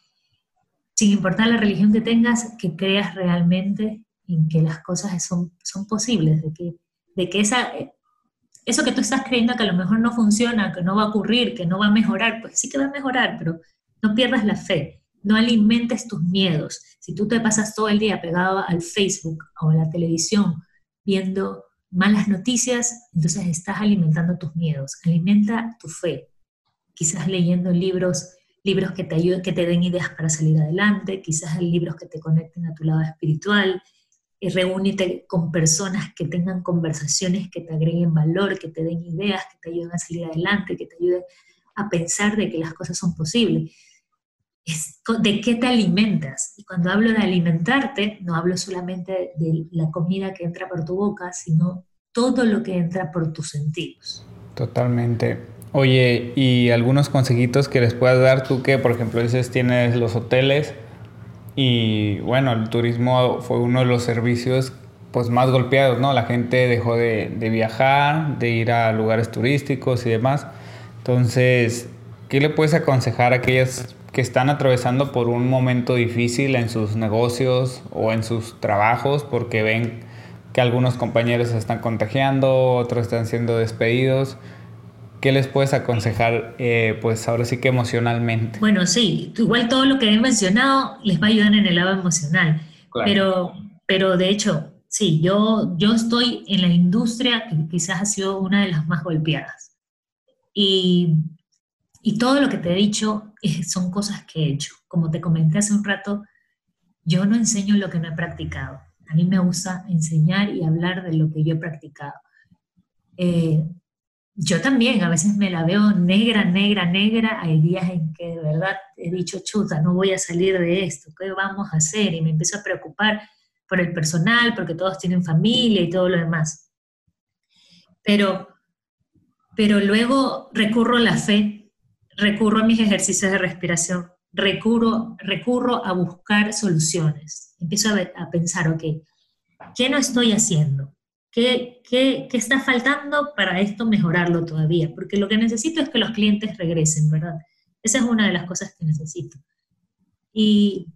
Sin importar la religión que tengas, que creas realmente en que las cosas son, son posibles, de que, de que esa, eso que tú estás creyendo que a lo mejor no funciona, que no va a ocurrir, que no va a mejorar, pues sí que va a mejorar, pero no pierdas la fe no alimentes tus miedos. Si tú te pasas todo el día pegado al Facebook o a la televisión viendo malas noticias, entonces estás alimentando tus miedos. Alimenta tu fe. Quizás leyendo libros, libros que te ayuden, que te den ideas para salir adelante, quizás libros que te conecten a tu lado espiritual. Y reúnete con personas que tengan conversaciones que te agreguen valor, que te den ideas, que te ayuden a salir adelante, que te ayuden a pensar de que las cosas son posibles es de qué te alimentas. Y cuando hablo de alimentarte, no hablo solamente de la comida que entra por tu boca, sino todo lo que entra por tus sentidos. Totalmente. Oye, ¿y algunos consejitos que les puedas dar tú que, por ejemplo, dices, tienes los hoteles y, bueno, el turismo fue uno de los servicios pues más golpeados, ¿no? La gente dejó de, de viajar, de ir a lugares turísticos y demás. Entonces, ¿qué le puedes aconsejar a aquellas que están atravesando por un momento difícil en sus negocios o en sus trabajos porque ven que algunos compañeros se están contagiando, otros están siendo despedidos. ¿Qué les puedes aconsejar, eh, pues ahora sí que emocionalmente? Bueno, sí, igual todo lo que he mencionado les va a ayudar en el lado emocional, pero, pero de hecho, sí, yo, yo estoy en la industria que quizás ha sido una de las más golpeadas. Y, y todo lo que te he dicho son cosas que he hecho. Como te comenté hace un rato, yo no enseño lo que no he practicado. A mí me gusta enseñar y hablar de lo que yo he practicado. Eh, yo también a veces me la veo negra, negra, negra. Hay días en que de verdad he dicho, chuta, no voy a salir de esto, ¿qué vamos a hacer? Y me empiezo a preocupar por el personal, porque todos tienen familia y todo lo demás. Pero, pero luego recurro a la fe, recurro a mis ejercicios de respiración, recurro, recurro a buscar soluciones. Empiezo a, a pensar, ok, ¿qué no estoy haciendo? ¿Qué, qué, qué está faltando para esto mejorarlo todavía? Porque lo que necesito es que los clientes regresen, ¿verdad? Esa es una de las cosas que necesito. Y,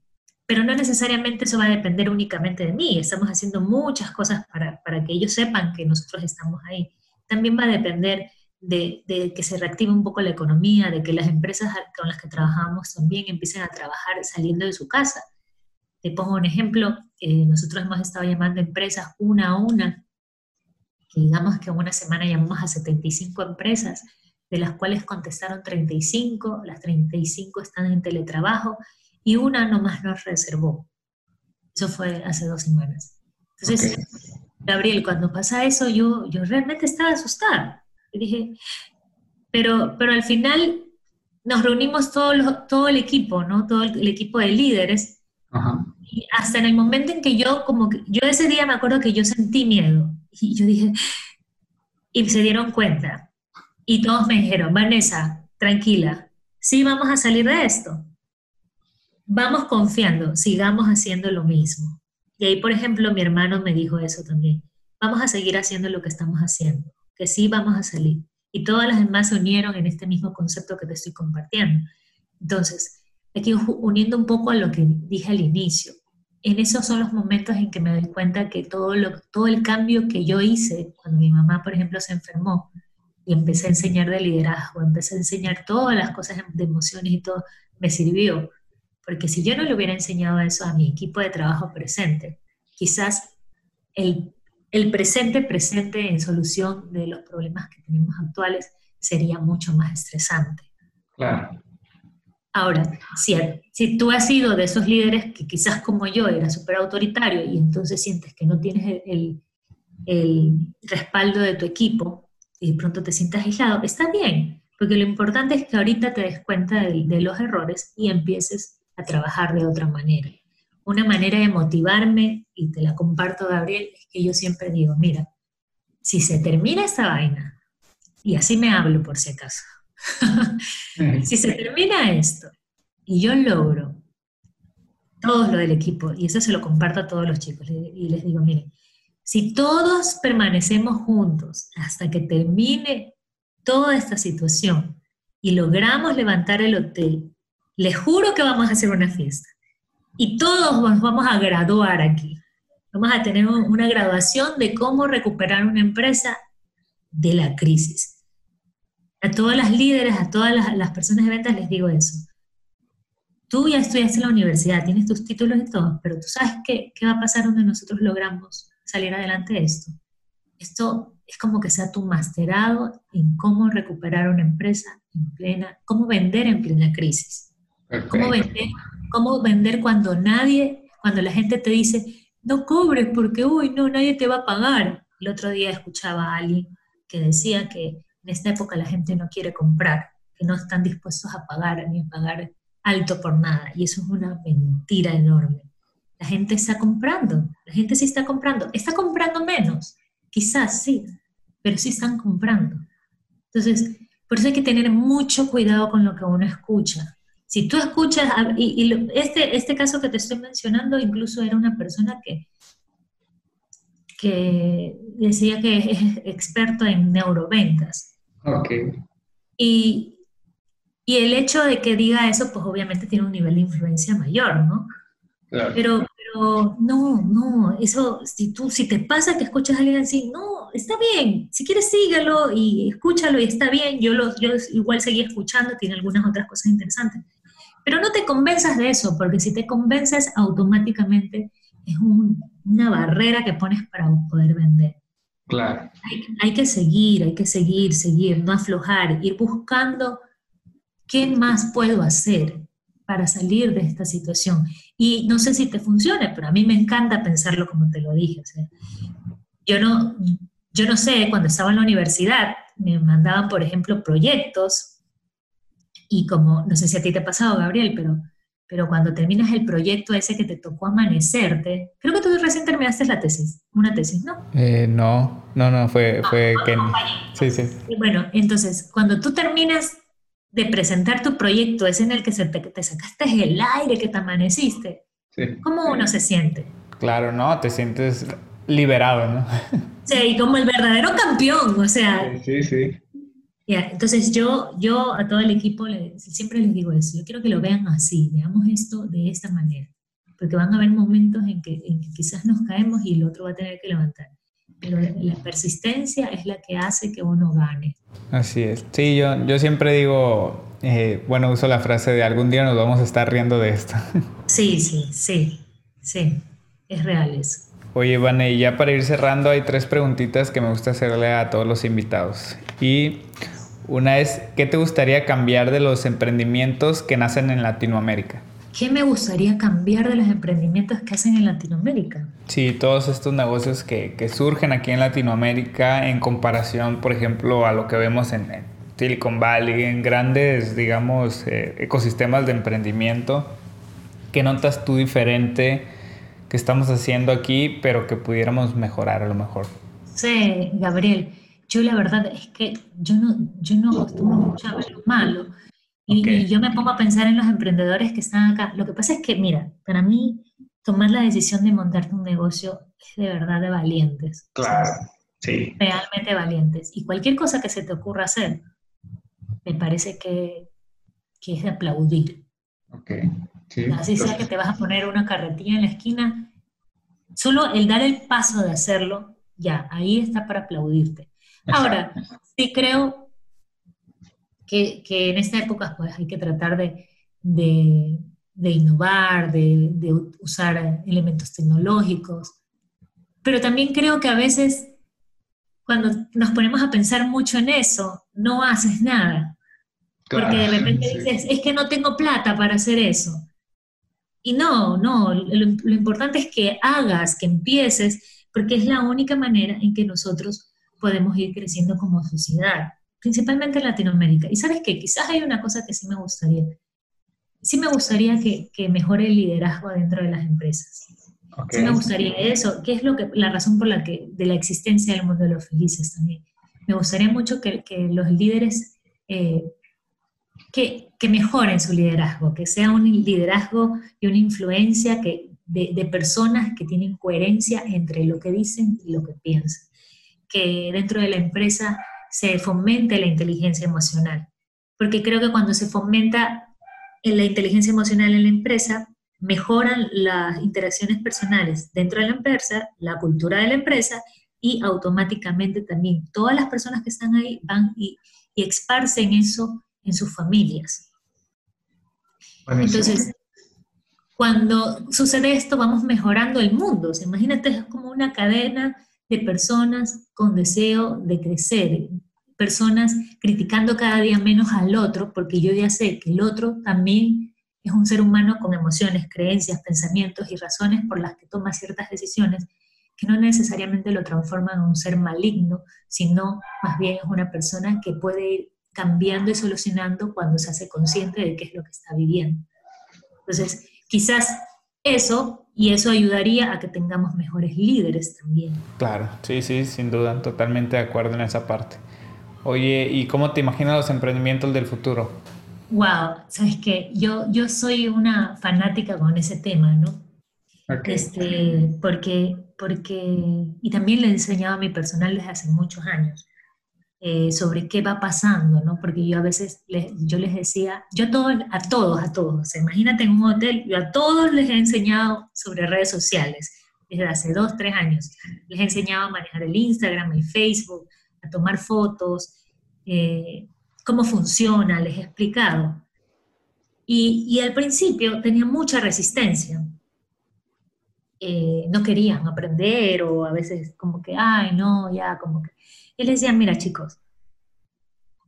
pero no necesariamente eso va a depender únicamente de mí. Estamos haciendo muchas cosas para, para que ellos sepan que nosotros estamos ahí. También va a depender de, de, que se reactive un poco la economía, de que las empresas con las que trabajamos también empiecen a trabajar saliendo de su casa. Te pongo un ejemplo, eh, nosotros hemos estado llamando empresas una a una, que digamos que en una semana llamamos a 75 empresas, de las cuales contestaron 35, las 35 están en teletrabajo y una nomás nos reservó. Eso fue hace dos semanas. Entonces, Gabriel, cuando pasa eso, yo, yo realmente estaba asustada. Y dije, pero, pero al final nos reunimos todo, todo el equipo, ¿no? Todo el, equipo de líderes. Y hasta en el momento en que yo, como que, yo ese día me acuerdo que yo sentí miedo. Y yo dije, y se dieron cuenta. Y todos me dijeron, Vanessa, tranquila, sí vamos a salir de esto. Vamos confiando, sigamos haciendo lo mismo. Y ahí, por ejemplo, mi hermano me dijo eso también. Vamos a seguir haciendo lo que estamos haciendo que sí vamos a salir. Y todas las demás se unieron en este mismo concepto que te estoy compartiendo. Entonces, aquí uniendo un poco a lo que dije al inicio, en esos son los momentos en que me doy cuenta que todo, lo, todo el cambio que yo hice cuando mi mamá, por ejemplo, se enfermó y empecé a enseñar de liderazgo, empecé a enseñar todas las cosas de emociones y todo, me sirvió. Porque si yo no le hubiera enseñado eso a mi equipo de trabajo presente, quizás el el presente presente en solución de los problemas que tenemos actuales sería mucho más estresante. Claro. Ahora, si, tú has sido de esos líderes que quizás como yo era súper autoritario y entonces sientes que no tienes el, el, respaldo de tu equipo y de pronto te sientas aislado, está bien, porque lo importante es que ahorita te des cuenta de, de los errores y empieces a trabajar de otra manera. Una manera de motivarme, y te la comparto, Gabriel, es que yo siempre digo, mira, si se termina esta vaina, y así me hablo por si acaso, si se termina esto y yo logro todo lo del equipo, y eso se lo comparto a todos los chicos, y les digo, miren, si todos permanecemos juntos hasta que termine toda esta situación y logramos levantar el hotel, les juro que vamos a hacer una fiesta y todos nos vamos a graduar aquí. Vamos a tener una graduación de cómo recuperar una empresa de la crisis. A todas las líderes, a todas las, personas de ventas les digo eso. Tú ya estudiaste en la universidad, tienes tus títulos y todo, pero tú sabes qué, qué va a pasar donde nosotros logramos salir adelante de esto. Esto es como que sea tu masterado en cómo recuperar una empresa en plena, cómo vender en plena crisis. Cómo vender cómo vender cuando nadie, cuando la gente te dice, no cobres porque, uy, no, nadie te va a pagar. El otro día escuchaba a alguien que decía que en esta época la gente no quiere comprar, que no están dispuestos a pagar ni a pagar alto por nada. Y eso es una mentira enorme. La gente está comprando, la gente sí está comprando. Está comprando menos, quizás sí, pero sí están comprando. Entonces, por eso hay que tener mucho cuidado con lo que uno escucha. Si tú escuchas, y, este, este caso que te estoy mencionando incluso era una persona que, que decía que es experto en neuroventas. Ok. Y, y el hecho de que diga eso, pues obviamente tiene un nivel de influencia mayor, ¿no? Claro. Pero, Pero no, no, eso, si tú, si te pasa que escuchas a alguien así, no, está bien, si quieres síguelo y escúchalo y está bien, yo, lo, yo igual seguí escuchando, tiene algunas otras cosas interesantes. Pero no te convenzas de eso, porque si te convences automáticamente es una barrera que pones para poder vender. Claro. Hay, que seguir, hay que seguir, seguir, no aflojar, ir buscando qué más puedo hacer para salir de esta situación. Y no sé si te funcione, pero a mí me encanta pensarlo como te lo dije. yo, no, yo no sé, cuando estaba en la universidad, me mandaban, por ejemplo, proyectos y como, no sé si a ti te ha pasado, Gabriel, pero pero cuando terminas el proyecto ese que te tocó amanecerte, creo que tú recién terminaste la tesis, una tesis, ¿no? Eh, no, no, no, fue, ah, fue Ken. Sí, sí. bueno, entonces, cuando tú terminas de presentar tu proyecto, ese en el que te, sacaste el aire, que te amaneciste, ¿cómo uno se siente? Claro, ¿no? Te sientes liberado, ¿no? Sí, y como el verdadero campeón, o sea. Sí, sí entonces yo, yo a todo el equipo siempre les digo eso, yo quiero que lo vean así, veamos esto de esta manera, porque van a haber momentos en que, en que quizás nos caemos y el otro va a tener que levantar, pero la persistencia es la que hace que uno gane. Así es, sí, yo, yo siempre digo, eh, bueno, uso la frase de algún día nos vamos a estar riendo de esto. Sí, sí, sí, sí, es real eso. Oye, Vane, ya para ir cerrando, hay tres preguntitas que me gusta hacerle a todos los invitados. Y una es, ¿qué te gustaría cambiar de los emprendimientos que nacen en Latinoamérica? ¿Qué me gustaría cambiar de los emprendimientos que hacen en Latinoamérica? Sí, todos estos negocios que, surgen aquí en Latinoamérica en comparación, por ejemplo, a lo que vemos en, Silicon Valley, en grandes, digamos, eh, ecosistemas de emprendimiento. ¿Qué notas tú diferente que estamos haciendo aquí, pero que pudiéramos mejorar a lo mejor? Sí, Gabriel. Yo la verdad es que yo no, yo no acostumbro mucho a ver lo malo. Y, yo me pongo a pensar en los emprendedores que están acá. Lo que pasa es que, mira, para mí tomar la decisión de montarte un negocio es de verdad de valientes. Claro, sí. Realmente valientes. Y cualquier cosa que se te ocurra hacer, me parece que, que es de aplaudir. Ok. Sí, Así sea que te vas a poner una carretilla en la esquina, solo el dar el paso de hacerlo, ya, ahí está para aplaudirte. Ahora, sí creo que, en esta época pues, hay que tratar de, innovar, de, usar elementos tecnológicos, pero también creo que a veces cuando nos ponemos a pensar mucho en eso, no haces nada. porque de repente dices, es que no tengo plata para hacer eso. Y no, no, lo importante es que hagas, que empieces, porque es la única manera en que nosotros podemos ir creciendo como sociedad, principalmente en Latinoamérica. Y sabes qué, quizás hay una cosa que sí me gustaría. Sí me gustaría que, que mejore el liderazgo dentro de las empresas. Sí me gustaría eso, que es lo que, la razón por la que, de la existencia del mundo de los felices también. Me gustaría mucho que, que los líderes, eh, que, que, mejoren su liderazgo, que sea un liderazgo y una influencia que, de, de personas que tienen coherencia entre lo que dicen y lo que piensan que dentro de la empresa se fomente la inteligencia emocional, porque creo que cuando se fomenta la inteligencia emocional en la empresa, mejoran las interacciones personales dentro de la empresa, la cultura de la empresa y automáticamente también todas las personas que están ahí van y, y esparcen eso en sus familias. Entonces, cuando sucede esto, vamos mejorando el mundo. imagínate, es como una cadena de personas con deseo de crecer, personas criticando cada día menos al otro, porque yo ya sé que el otro también es un ser humano con emociones, creencias, pensamientos y razones por las que toma ciertas decisiones que no necesariamente lo transforman en un ser maligno, sino más bien es una persona que puede ir cambiando y solucionando cuando se hace consciente de qué es lo que está viviendo. Entonces, quizás eso y eso ayudaría a que tengamos mejores líderes también. Claro, sí, sí, sin duda, totalmente de acuerdo en esa parte. Oye, ¿y cómo te imaginas los emprendimientos del futuro? Wow, sabes que yo, yo soy una fanática con ese tema, ¿no? Este, porque, porque, y también le he enseñado a mi personal desde hace muchos años, eh, sobre qué va pasando, ¿no? Porque yo a veces les, yo les decía, yo a todos, a todos, a todos, imagínate en un hotel, yo a todos les he enseñado sobre redes sociales desde hace dos, tres años. Les he enseñado a manejar el Instagram, el Facebook, a tomar fotos, eh, cómo funciona, les he explicado. Y, y, al principio tenía mucha resistencia. Eh, no querían aprender o a veces como que, ay, no, ya, como que les decía, mira chicos,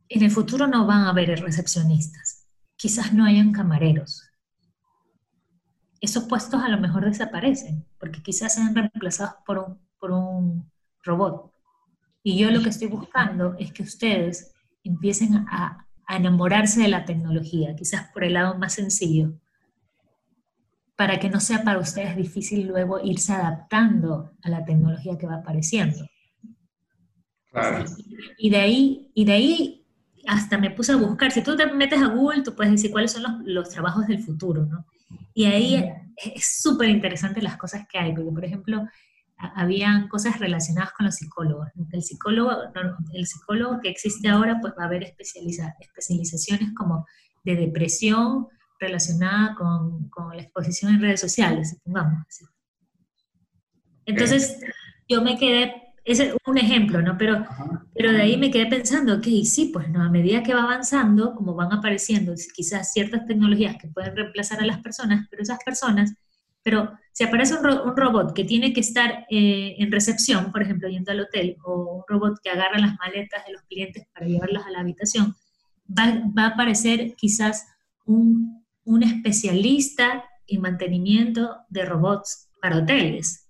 en el futuro no van a haber recepcionistas, quizás no hayan camareros. Esos puestos a lo mejor desaparecen, porque quizás sean reemplazados por un, por un robot. Y yo lo que estoy buscando es que ustedes empiecen a, a enamorarse de la tecnología, quizás por el lado más sencillo, para que no sea para ustedes difícil luego irse adaptando a la tecnología que va apareciendo. Y de ahí, y de ahí hasta me puse a buscar. Si tú te metes a Google, tú puedes decir cuáles son los, los trabajos del futuro, ¿no? Y ahí es súper interesante las cosas que hay, porque por ejemplo, habían cosas relacionadas con los psicólogos. El psicólogo, el psicólogo que existe ahora, pues va a haber especializa, especializaciones como de depresión relacionada con, con, la exposición en redes sociales, supongamos. Entonces, yo me quedé ese es un ejemplo, ¿no? Pero, pero de ahí me quedé pensando, ok, sí, pues no, a medida que va avanzando, como van apareciendo quizás ciertas tecnologías que pueden reemplazar a las personas, pero esas personas, pero si aparece un, un robot que tiene que estar eh, en recepción, por ejemplo, yendo al hotel, o un robot que agarra las maletas de los clientes para llevarlas a la habitación, va, va a aparecer quizás un, un especialista en mantenimiento de robots para hoteles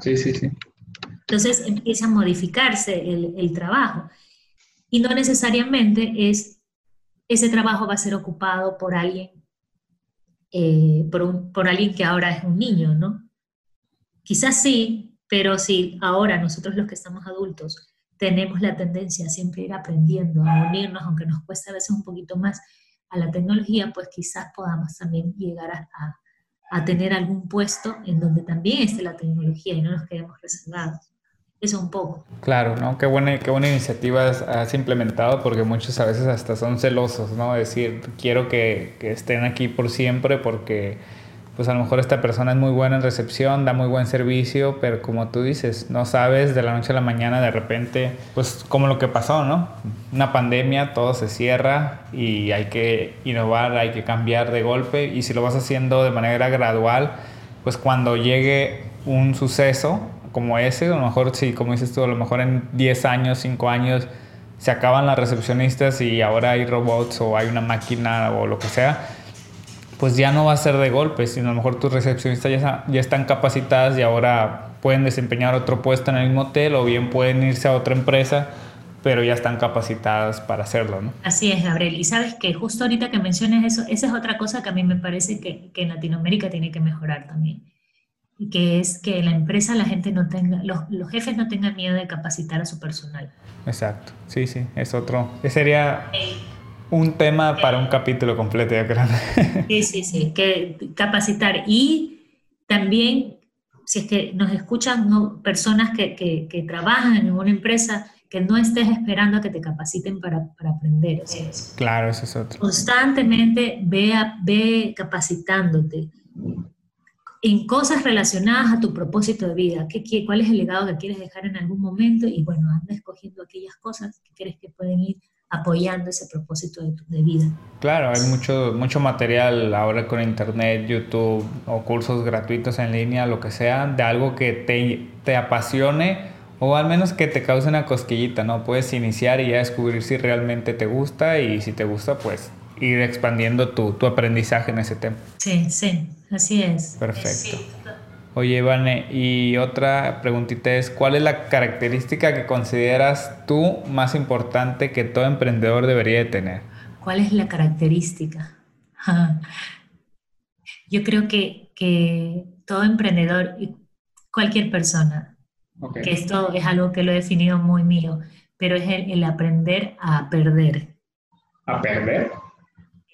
sí, sí, sí. Entonces empieza a modificarse el, trabajo. Y no necesariamente es, ese trabajo va a ser ocupado por alguien, eh, por, por alguien que ahora es un niño, ¿no? Quizás sí, pero si ahora nosotros los que estamos adultos tenemos la tendencia a siempre ir aprendiendo, a unirnos, aunque nos cueste a veces un poquito más a la tecnología, pues quizás podamos también llegar a, a tener algún puesto en donde también esté la tecnología y no nos quedemos reservados. Eso un poco. Claro, ¿no? Qué buena, qué buena iniciativa has, implementado porque muchos a veces hasta son celosos, ¿no? Decir, quiero que, que estén aquí por siempre porque pues a lo mejor esta persona es muy buena en recepción, da muy buen servicio, pero como tú dices, no sabes de la noche a la mañana de repente, pues como lo que pasó, ¿no? Una pandemia, todo se cierra y hay que innovar, hay que cambiar de golpe y si lo vas haciendo de manera gradual, pues cuando llegue un suceso como ese, a lo mejor sí, como dices tú, a lo mejor en 10 años, 5 años, se acaban las recepcionistas y ahora hay robots o hay una máquina o lo que sea, pues ya no va a ser de golpe, sino a lo mejor tus recepcionistas ya, ya están capacitadas y ahora pueden desempeñar otro puesto en el mismo hotel o bien pueden irse a otra empresa, pero ya están capacitadas para hacerlo, ¿no? Así es, Gabriel. Y sabes que justo ahorita que mencionas eso, esa es otra cosa que a mí me parece que, que en Latinoamérica tiene que mejorar también. Y que es que la empresa, la gente no tenga, los, los jefes no tengan miedo de capacitar a su personal. Exacto, sí, sí, es otro. Ese sería un tema para un capítulo completo, yo creo. Sí, sí, sí, que capacitar. Y también, si es que nos escuchan personas que, que, que, trabajan en una empresa, que no estés esperando a que te capaciten para, para aprender. claro, eso es otro. Constantemente ve, ve capacitándote en cosas relacionadas a tu propósito de vida. ¿Qué, qué, cuál es el legado que quieres dejar en algún momento? Y bueno, anda escogiendo aquellas cosas que crees que pueden ir apoyando ese propósito de, vida. Claro, hay mucho, mucho material ahora con internet, YouTube o cursos gratuitos en línea, lo que sea, de algo que te, te apasione o al menos que te cause una cosquillita, ¿no? Puedes iniciar y ya descubrir si realmente te gusta y si te gusta, pues ir expandiendo tu, tu aprendizaje en ese tema. Sí, sí, así es. Perfecto. Oye, Ivane, y otra preguntita es, ¿cuál es la característica que consideras tú más importante que todo emprendedor debería de tener? ¿Cuál es la característica? Yo creo que, que todo emprendedor y cualquier persona, que esto es algo que lo he definido muy mío, pero es el, aprender a perder. ¿A perder?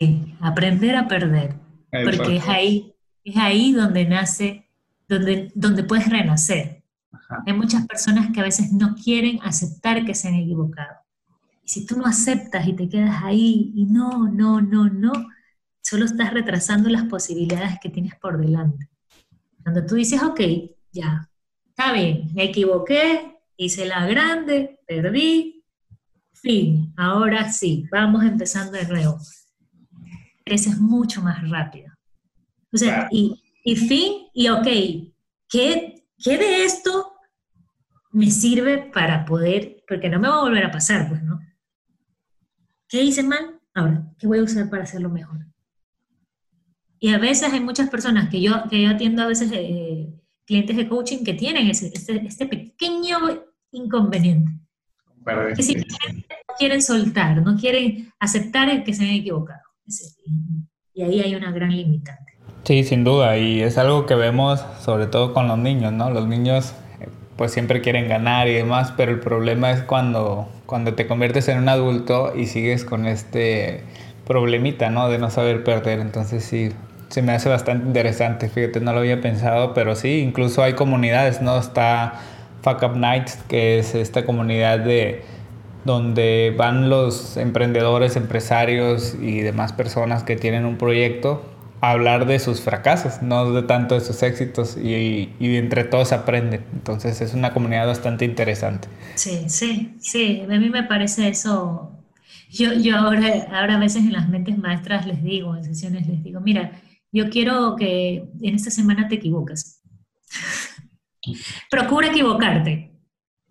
Sí, aprender a perder. porque es ahí, es ahí donde nace donde, donde puedes renacer. Hay muchas personas que a veces no quieren aceptar que se han equivocado. Y si tú no aceptas y te quedas ahí y no, no, no, no, solo estás retrasando las posibilidades que tienes por delante. Cuando tú dices, ok, ya, está bien, me equivoqué, hice la grande, perdí, fin, ahora sí, vamos empezando de nuevo. Creces mucho más rápido. O sea, y, y fin, y ok, ¿qué, ¿qué de esto me sirve para poder, porque no me va a volver a pasar, pues, ¿no? ¿Qué hice mal? Ahora, ¿qué voy a usar para hacerlo mejor? Y a veces hay muchas personas que yo, que yo atiendo a veces eh, clientes de coaching que tienen ese, este, este pequeño inconveniente. Que si no quieren soltar, no quieren aceptar el que se han equivocado. Y ahí hay una gran limitante. Sí, sin duda, y es algo que vemos sobre todo con los niños, ¿no? Los niños pues siempre quieren ganar y demás, pero el problema es cuando, cuando te conviertes en un adulto y sigues con este problemita, ¿no? De no saber perder, entonces sí, se me hace bastante interesante, fíjate, no lo había pensado, pero sí, incluso hay comunidades, ¿no? Está Fuck Up Nights, que es esta comunidad de donde van los emprendedores, empresarios y demás personas que tienen un proyecto hablar de sus fracasos, no de tanto de sus éxitos y, y, entre todos aprenden. Entonces es una comunidad bastante interesante. Sí, sí, sí, a mí me parece eso. Yo, yo ahora, ahora a veces en las mentes maestras les digo, en sesiones les digo, mira, yo quiero que en esta semana te equivoques. Procura equivocarte.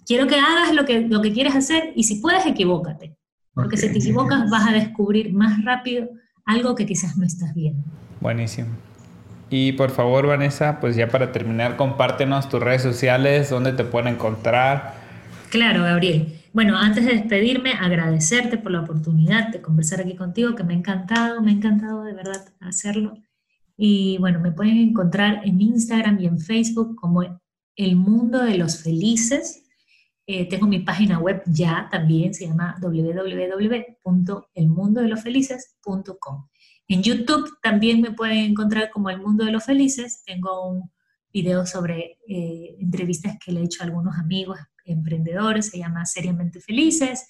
Quiero que hagas lo que, lo que quieres hacer y si puedes, equivócate. Porque si te equivocas vas a descubrir más rápido algo que quizás no estás viendo. Buenísimo. Y por favor, Vanessa, pues ya para terminar, compártenos tus redes sociales, dónde te pueden encontrar. Claro, Gabriel. Bueno, antes de despedirme, agradecerte por la oportunidad de conversar aquí contigo, que me ha encantado, me ha encantado de verdad hacerlo. Y bueno, me pueden encontrar en Instagram y en Facebook como El Mundo de los Felices. Eh, tengo mi página web ya también, se llama www.elmundodelosfelices.com. En YouTube también me pueden encontrar como El Mundo de los Felices. Tengo un video sobre eh, entrevistas que le he hecho a algunos amigos emprendedores, se llama Seriamente Felices.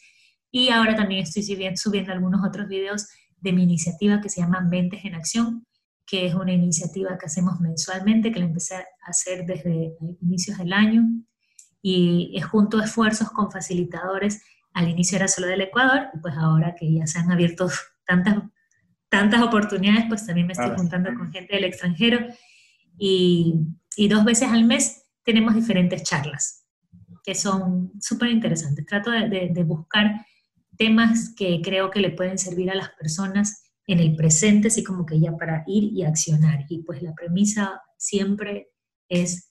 Y ahora también estoy subiendo, subiendo algunos otros videos de mi iniciativa que se llama Mentes en Acción, que es una iniciativa que hacemos mensualmente, que la empecé a hacer desde inicios del año y junto a esfuerzos con facilitadores. Al inicio era solo del Ecuador, y pues ahora que ya se han abierto tantas, tantas oportunidades, pues también me estoy juntando con gente del extranjero y, y dos veces al mes tenemos diferentes charlas que son súper interesantes. Trato de, de, de buscar temas que creo que le pueden servir a las personas en el presente, así como que ya para ir y accionar. Y pues la premisa siempre es,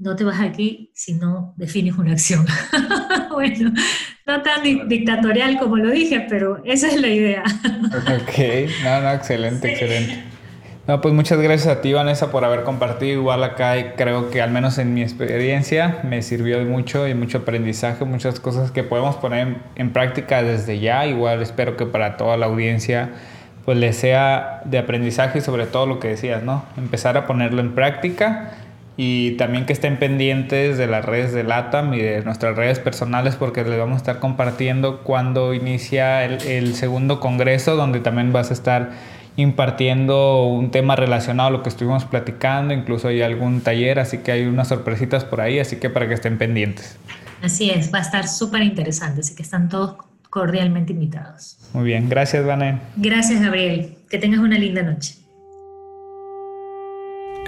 no te vas aquí si no defines una acción. bueno, no tan dictatorial como lo dije, pero esa es la idea. ok, no, no, excelente, excelente. No, pues muchas gracias a ti, Vanessa, por haber compartido. Igual acá creo que al menos en mi experiencia me sirvió mucho y mucho aprendizaje, muchas cosas que podemos poner en, práctica desde ya. Igual espero que para toda la audiencia pues les sea de aprendizaje y sobre todo lo que decías, ¿no? Empezar a ponerlo en práctica y también que estén pendientes de las redes de LATAM y de nuestras redes personales porque les vamos a estar compartiendo cuando inicia el, el segundo congreso donde también vas a estar impartiendo un tema relacionado a lo que estuvimos platicando, incluso hay algún taller, así que hay unas sorpresitas por ahí, así que para que estén pendientes. Así es, va a estar súper interesante, así que están todos cordialmente invitados. Muy bien, gracias, Vané. Gracias, Gabriel. Que tengas una linda noche.